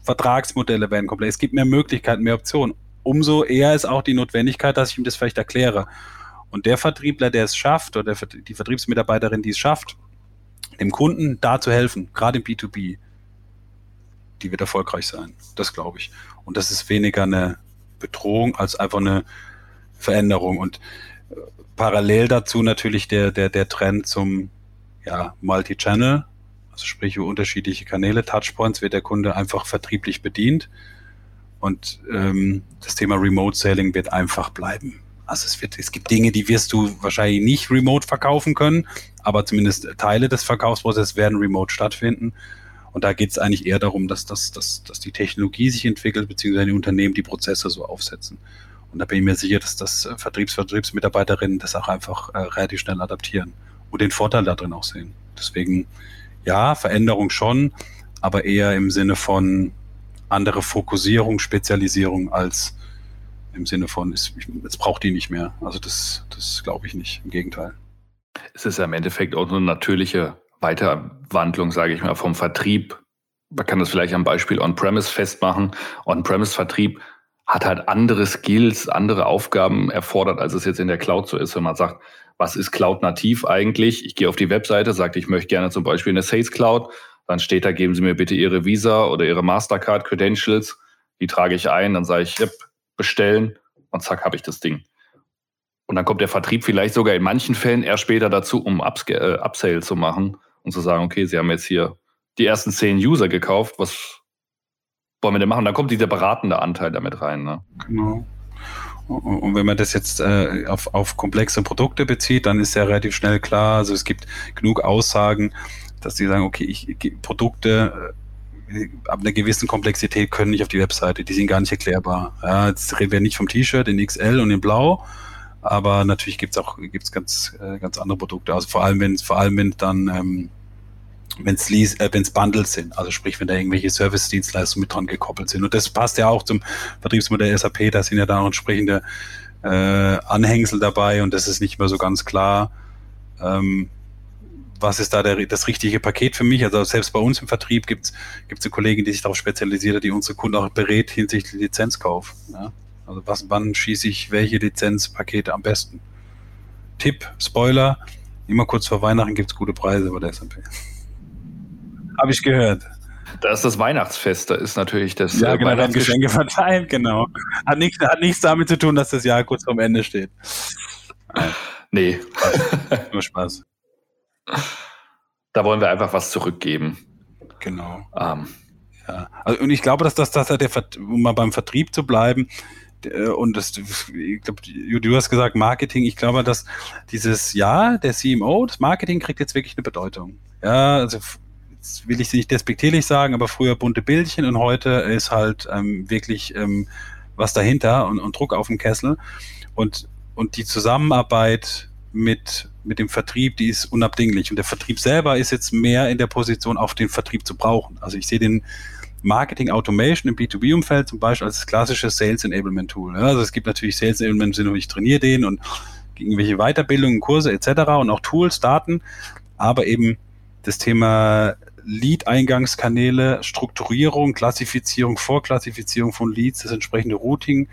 Vertragsmodelle werden komplexer, es gibt mehr Möglichkeiten, mehr Optionen. Umso eher ist auch die Notwendigkeit, dass ich ihm das vielleicht erkläre. Und der Vertriebler, der es schafft, oder die Vertriebsmitarbeiterin, die es schafft, dem Kunden da zu helfen, gerade im B2B, die wird erfolgreich sein. Das glaube ich. Und das ist weniger eine Bedrohung als einfach eine Veränderung. Und äh, parallel dazu natürlich der, der, der Trend zum ja, Multi-Channel, also sprich über unterschiedliche Kanäle, Touchpoints, wird der Kunde einfach vertrieblich bedient. Und ähm, das Thema Remote Selling wird einfach bleiben. Also es, wird, es gibt Dinge, die wirst du wahrscheinlich nicht remote verkaufen können, aber zumindest Teile des Verkaufsprozesses werden remote stattfinden. Und da geht es eigentlich eher darum, dass, dass, dass, dass die Technologie sich entwickelt, beziehungsweise die Unternehmen die Prozesse so aufsetzen. Und da bin ich mir sicher, dass das äh, Vertriebs Vertriebsmitarbeiterinnen das auch einfach äh, relativ schnell adaptieren und den Vorteil darin auch sehen. Deswegen, ja, Veränderung schon, aber eher im Sinne von andere Fokussierung, Spezialisierung als im Sinne von, jetzt braucht die nicht mehr. Also das, das glaube ich nicht. Im Gegenteil. Es ist ja im Endeffekt auch eine natürliche Weiterwandlung, sage ich mal, vom Vertrieb. Man kann das vielleicht am Beispiel On-Premise festmachen. On-Premise-Vertrieb hat halt andere Skills, andere Aufgaben erfordert, als es jetzt in der Cloud so ist, wenn man sagt, was ist Cloud-nativ eigentlich? Ich gehe auf die Webseite, sage, ich möchte gerne zum Beispiel eine Sales Cloud. Dann steht da, geben Sie mir bitte Ihre Visa oder Ihre Mastercard-Credentials. Die trage ich ein, dann sage ich, yep, bestellen und zack, habe ich das Ding. Und dann kommt der Vertrieb vielleicht sogar in manchen Fällen eher später dazu, um Upscale, äh, Upsale zu machen und zu sagen, okay, Sie haben jetzt hier die ersten zehn User gekauft, was wollen wir denn machen? Dann kommt dieser beratende Anteil damit rein. Ne? Genau. Und wenn man das jetzt äh, auf, auf komplexe Produkte bezieht, dann ist ja relativ schnell klar, also es gibt genug Aussagen, dass die sagen, okay, ich, Produkte, ab einer gewissen Komplexität können nicht auf die Webseite, die sind gar nicht erklärbar. Ja, jetzt reden wir nicht vom T-Shirt in XL und in Blau, aber natürlich gibt es auch gibt's ganz, äh, ganz andere Produkte. Also vor allem, wenn vor allem wenn dann ähm, wenn es äh, Bundles sind, also sprich, wenn da irgendwelche Service-Dienstleistungen mit dran gekoppelt sind. Und das passt ja auch zum Vertriebsmodell SAP, da sind ja da auch entsprechende äh, Anhängsel dabei und das ist nicht mehr so ganz klar. Ähm, was ist da der, das richtige Paket für mich? Also selbst bei uns im Vertrieb gibt es eine Kollegin, die sich darauf spezialisiert hat, die unsere Kunden auch berät hinsichtlich Lizenzkauf. Ja? Also was, wann schieße ich welche Lizenzpakete am besten? Tipp, Spoiler, immer kurz vor Weihnachten gibt es gute Preise bei der S&P. Habe ich gehört. Das ist das Weihnachtsfest, da ist natürlich das ja, äh, genau, Weihnachtsgeschenke verteilt, genau. Hat nichts, hat nichts damit zu tun, dass das Jahr kurz vorm Ende steht. Nee. Nur Spaß. Da wollen wir einfach was zurückgeben. Genau. Ähm. Ja. Also, und ich glaube, dass das, dass der, um mal beim Vertrieb zu bleiben, äh, und das, ich glaube, du hast gesagt Marketing. Ich glaube, dass dieses Ja, der CMO, das Marketing kriegt jetzt wirklich eine Bedeutung. Ja, also jetzt will ich nicht despektierlich sagen, aber früher bunte Bildchen und heute ist halt ähm, wirklich ähm, was dahinter und, und Druck auf dem Kessel. Und, und die Zusammenarbeit mit, mit dem Vertrieb, die ist unabdinglich. Und der Vertrieb selber ist jetzt mehr in der Position, auf den Vertrieb zu brauchen. Also ich sehe den Marketing Automation im B2B-Umfeld zum Beispiel als klassisches Sales Enablement Tool. Also es gibt natürlich Sales Enablement im Sinne, ich trainiere den und irgendwelche Weiterbildungen, Kurse etc. und auch Tools, Daten, aber eben das Thema Lead-Eingangskanäle, Strukturierung, Klassifizierung, Vorklassifizierung von Leads, das entsprechende Routing,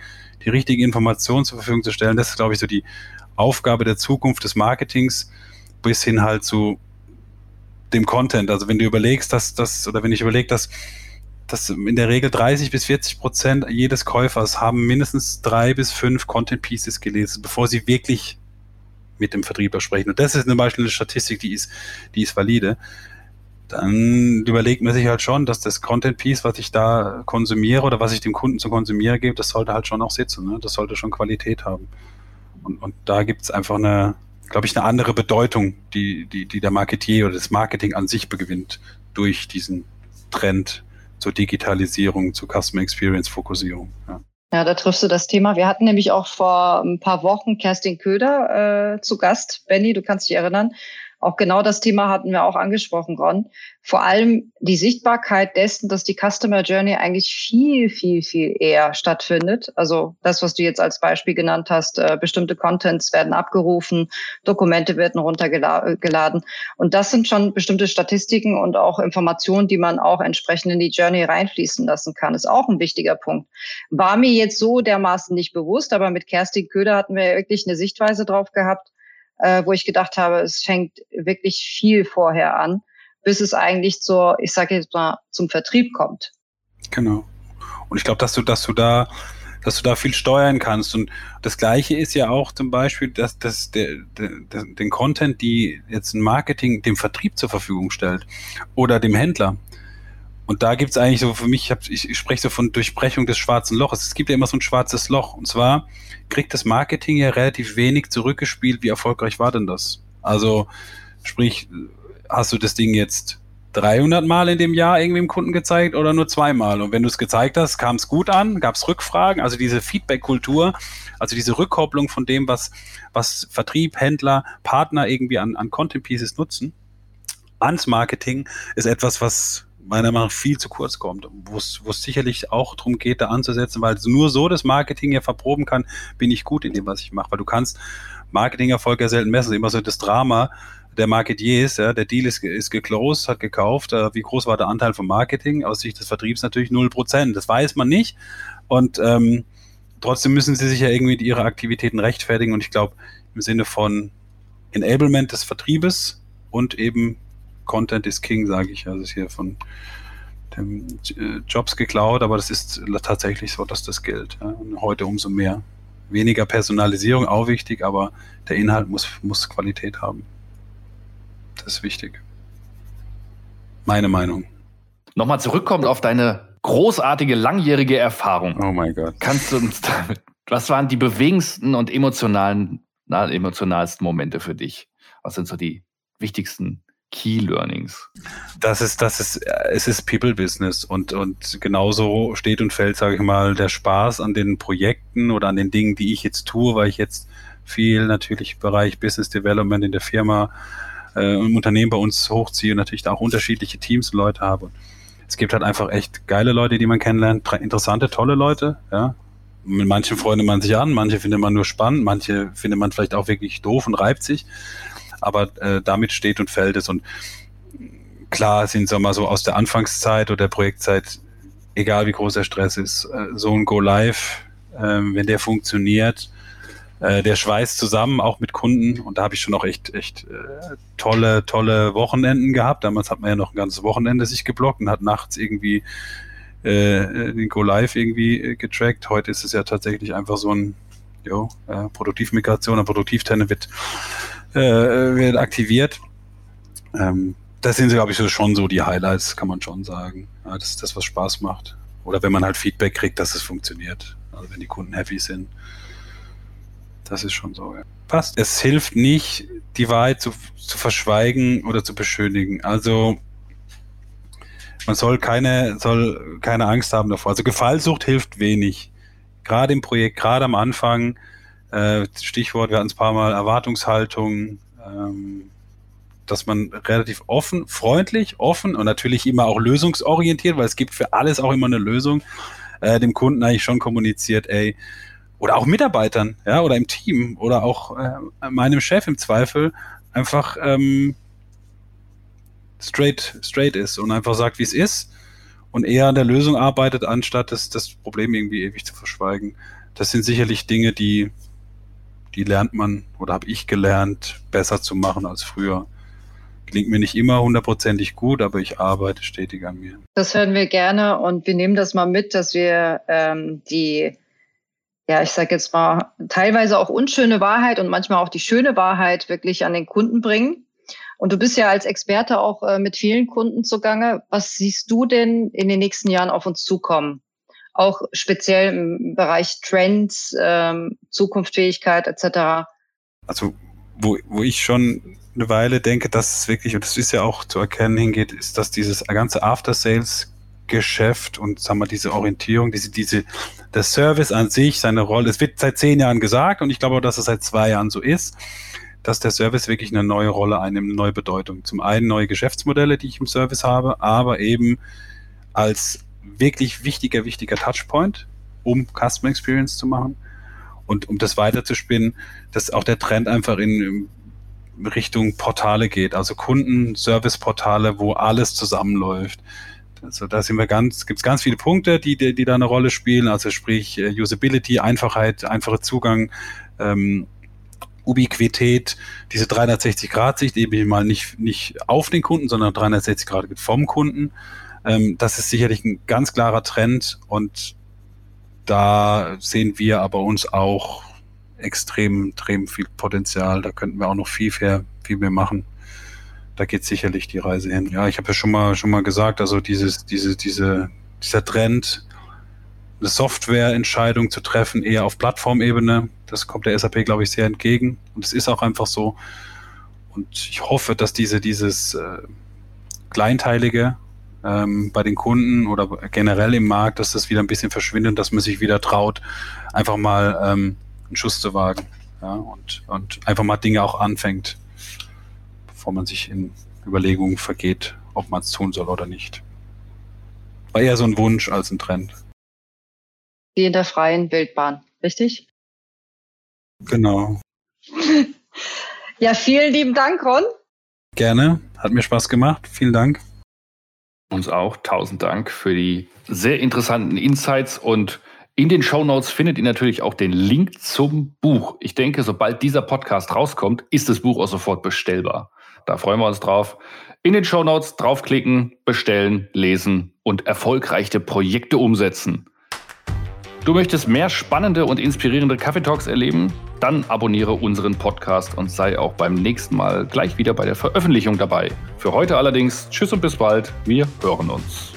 die richtigen Informationen zur Verfügung zu stellen, das ist, glaube ich, so die Aufgabe der Zukunft des Marketings bis hin halt zu dem Content. Also wenn du überlegst, dass das, oder wenn ich überlege, dass, dass in der Regel 30 bis 40 Prozent jedes Käufers haben mindestens drei bis fünf Content Pieces gelesen, bevor sie wirklich mit dem Vertriebler sprechen. Und das ist zum Beispiel eine Statistik, die ist, die ist valide. Dann überlegt man sich halt schon, dass das Content Piece, was ich da konsumiere oder was ich dem Kunden zu konsumieren gebe, das sollte halt schon auch sitzen. Ne? Das sollte schon Qualität haben. Und, und da gibt es einfach eine, glaube ich, eine andere Bedeutung, die, die, die der Marketier oder das Marketing an sich gewinnt durch diesen Trend zur Digitalisierung, zur Customer Experience Fokussierung. Ja. Ja, da triffst du das Thema. Wir hatten nämlich auch vor ein paar Wochen Kerstin Köder äh, zu Gast. Benny, du kannst dich erinnern. Auch genau das Thema hatten wir auch angesprochen, Ron. Vor allem die Sichtbarkeit dessen, dass die Customer Journey eigentlich viel, viel, viel eher stattfindet. Also das, was du jetzt als Beispiel genannt hast, äh, bestimmte Contents werden abgerufen, Dokumente werden runtergeladen. Und das sind schon bestimmte Statistiken und auch Informationen, die man auch entsprechend in die Journey reinfließen lassen kann. Ist auch ein wichtiger Punkt. War mir jetzt so dermaßen nicht bewusst, aber mit Kerstin Köder hatten wir wirklich eine Sichtweise drauf gehabt, äh, wo ich gedacht habe, es fängt wirklich viel vorher an, bis es eigentlich zur, ich sage jetzt mal, zum Vertrieb kommt. Genau. Und ich glaube, dass du, dass du da, dass du da viel steuern kannst. Und das Gleiche ist ja auch zum Beispiel, dass, dass der, der, der, den Content, die jetzt ein Marketing dem Vertrieb zur Verfügung stellt oder dem Händler, und da gibt es eigentlich so für mich, ich, ich, ich spreche so von Durchbrechung des schwarzen Loches. Es gibt ja immer so ein schwarzes Loch. Und zwar kriegt das Marketing ja relativ wenig zurückgespielt. Wie erfolgreich war denn das? Also, sprich, hast du das Ding jetzt 300 Mal in dem Jahr irgendwie dem Kunden gezeigt oder nur zweimal? Und wenn du es gezeigt hast, kam es gut an? Gab es Rückfragen? Also diese Feedback-Kultur, also diese Rückkopplung von dem, was, was Vertrieb, Händler, Partner irgendwie an, an Content Pieces nutzen, ans Marketing, ist etwas, was meiner Meinung nach viel zu kurz kommt, wo es sicherlich auch darum geht, da anzusetzen, weil nur so das Marketing ja verproben kann, bin ich gut in dem, was ich mache, weil du kannst Marketingerfolg ja selten messen, immer so das Drama der Marketiers, ja, der Deal ist, ist geclosed, hat gekauft, äh, wie groß war der Anteil vom Marketing, aus Sicht des Vertriebs natürlich 0%, das weiß man nicht. Und ähm, trotzdem müssen sie sich ja irgendwie ihre Aktivitäten rechtfertigen. Und ich glaube im Sinne von Enablement des Vertriebes und eben Content is King, sage ich. Also ist hier von dem äh, Jobs geklaut, aber das ist tatsächlich so, dass das gilt. Ja. Heute umso mehr. Weniger Personalisierung, auch wichtig, aber der Inhalt muss, muss Qualität haben. Das ist wichtig. Meine Meinung. Nochmal zurückkommt auf deine großartige, langjährige Erfahrung. Oh mein Gott. Kannst du uns damit, was waren die bewegendsten und emotionalen, na, emotionalsten Momente für dich? Was sind so die wichtigsten Key Learnings? Das ist, das ist, es ist People Business und, und genauso steht und fällt, sage ich mal, der Spaß an den Projekten oder an den Dingen, die ich jetzt tue, weil ich jetzt viel natürlich im Bereich Business Development in der Firma äh, im Unternehmen bei uns hochziehe und natürlich da auch unterschiedliche Teams und Leute habe. Es gibt halt einfach echt geile Leute, die man kennenlernt, interessante, tolle Leute, ja. Mit manchen freundet man sich an, manche findet man nur spannend, manche findet man vielleicht auch wirklich doof und reibt sich. Aber äh, damit steht und fällt es. Und klar sind wir mal so aus der Anfangszeit oder der Projektzeit, egal wie groß der Stress ist, äh, so ein Go Live, äh, wenn der funktioniert, äh, der schweißt zusammen, auch mit Kunden. Und da habe ich schon auch echt, echt äh, tolle, tolle Wochenenden gehabt. Damals hat man ja noch ein ganzes Wochenende sich geblockt und hat nachts irgendwie den Go Live irgendwie getrackt. Heute ist es ja tatsächlich einfach so ein jo, äh, Produktivmigration, ein Produktivtenne wird, äh, wird aktiviert. Ähm, das sind, glaube ich, schon so die Highlights, kann man schon sagen. Ja, das ist das, was Spaß macht. Oder wenn man halt Feedback kriegt, dass es funktioniert. Also wenn die Kunden happy sind. Das ist schon so, ja. Passt. Es hilft nicht, die Wahrheit zu, zu verschweigen oder zu beschönigen. Also man soll keine, soll keine Angst haben davor. Also Gefallsucht hilft wenig. Gerade im Projekt, gerade am Anfang, äh, Stichwort, wir hatten es ein paar Mal, Erwartungshaltung, ähm, dass man relativ offen, freundlich, offen und natürlich immer auch lösungsorientiert, weil es gibt für alles auch immer eine Lösung, äh, dem Kunden eigentlich schon kommuniziert, ey, oder auch Mitarbeitern, ja, oder im Team oder auch äh, meinem Chef im Zweifel einfach ähm, straight, straight ist und einfach sagt, wie es ist und eher an der Lösung arbeitet, anstatt das, das Problem irgendwie ewig zu verschweigen. Das sind sicherlich Dinge, die, die lernt man oder habe ich gelernt, besser zu machen als früher. Klingt mir nicht immer hundertprozentig gut, aber ich arbeite stetig an mir. Das hören wir gerne und wir nehmen das mal mit, dass wir ähm, die ja, ich sage jetzt mal, teilweise auch unschöne Wahrheit und manchmal auch die schöne Wahrheit wirklich an den Kunden bringen. Und du bist ja als Experte auch äh, mit vielen Kunden zugange. Was siehst du denn in den nächsten Jahren auf uns zukommen? Auch speziell im Bereich Trends, ähm, Zukunftsfähigkeit etc. Also wo, wo ich schon eine Weile denke, dass es wirklich, und das ist ja auch zu erkennen hingeht, ist, dass dieses ganze After-Sales Geschäft und sagen wir diese Orientierung, diese, diese, der Service an sich, seine Rolle, es wird seit zehn Jahren gesagt und ich glaube dass es seit zwei Jahren so ist, dass der Service wirklich eine neue Rolle einnimmt, eine neue Bedeutung. Zum einen neue Geschäftsmodelle, die ich im Service habe, aber eben als wirklich wichtiger, wichtiger Touchpoint, um Customer Experience zu machen und um das weiterzuspinnen, dass auch der Trend einfach in Richtung Portale geht, also Kunden, Service-Portale, wo alles zusammenläuft also da sind wir ganz, gibt es ganz viele Punkte, die, die, die da eine Rolle spielen. Also sprich äh, Usability, Einfachheit, einfacher Zugang, ähm, Ubiquität, diese 360-Grad-Sicht, eben mal nicht, nicht auf den Kunden, sondern 360 Grad vom Kunden. Ähm, das ist sicherlich ein ganz klarer Trend und da sehen wir aber uns auch extrem, extrem viel Potenzial. Da könnten wir auch noch viel, viel, viel mehr machen da geht sicherlich die Reise hin. Ja, ich habe ja schon mal schon mal gesagt, also dieses, diese, diese, dieser Trend, eine Softwareentscheidung zu treffen, eher auf Plattformebene, das kommt der SAP, glaube ich, sehr entgegen. Und es ist auch einfach so. Und ich hoffe, dass diese, dieses äh, Kleinteilige ähm, bei den Kunden oder generell im Markt, dass das wieder ein bisschen verschwindet und dass man sich wieder traut, einfach mal ähm, einen Schuss zu wagen. Ja, und, und einfach mal Dinge auch anfängt bevor man sich in Überlegungen vergeht, ob man es tun soll oder nicht. War eher so ein Wunsch als ein Trend. Wie in der freien Wildbahn, richtig? Genau. ja, vielen lieben Dank, Ron. Gerne, hat mir Spaß gemacht. Vielen Dank. Uns auch. Tausend Dank für die sehr interessanten Insights und in den Show Notes findet ihr natürlich auch den Link zum Buch. Ich denke, sobald dieser Podcast rauskommt, ist das Buch auch sofort bestellbar. Da freuen wir uns drauf. In den Show Notes draufklicken, bestellen, lesen und erfolgreiche Projekte umsetzen. Du möchtest mehr spannende und inspirierende Kaffee Talks erleben? Dann abonniere unseren Podcast und sei auch beim nächsten Mal gleich wieder bei der Veröffentlichung dabei. Für heute allerdings Tschüss und bis bald. Wir hören uns.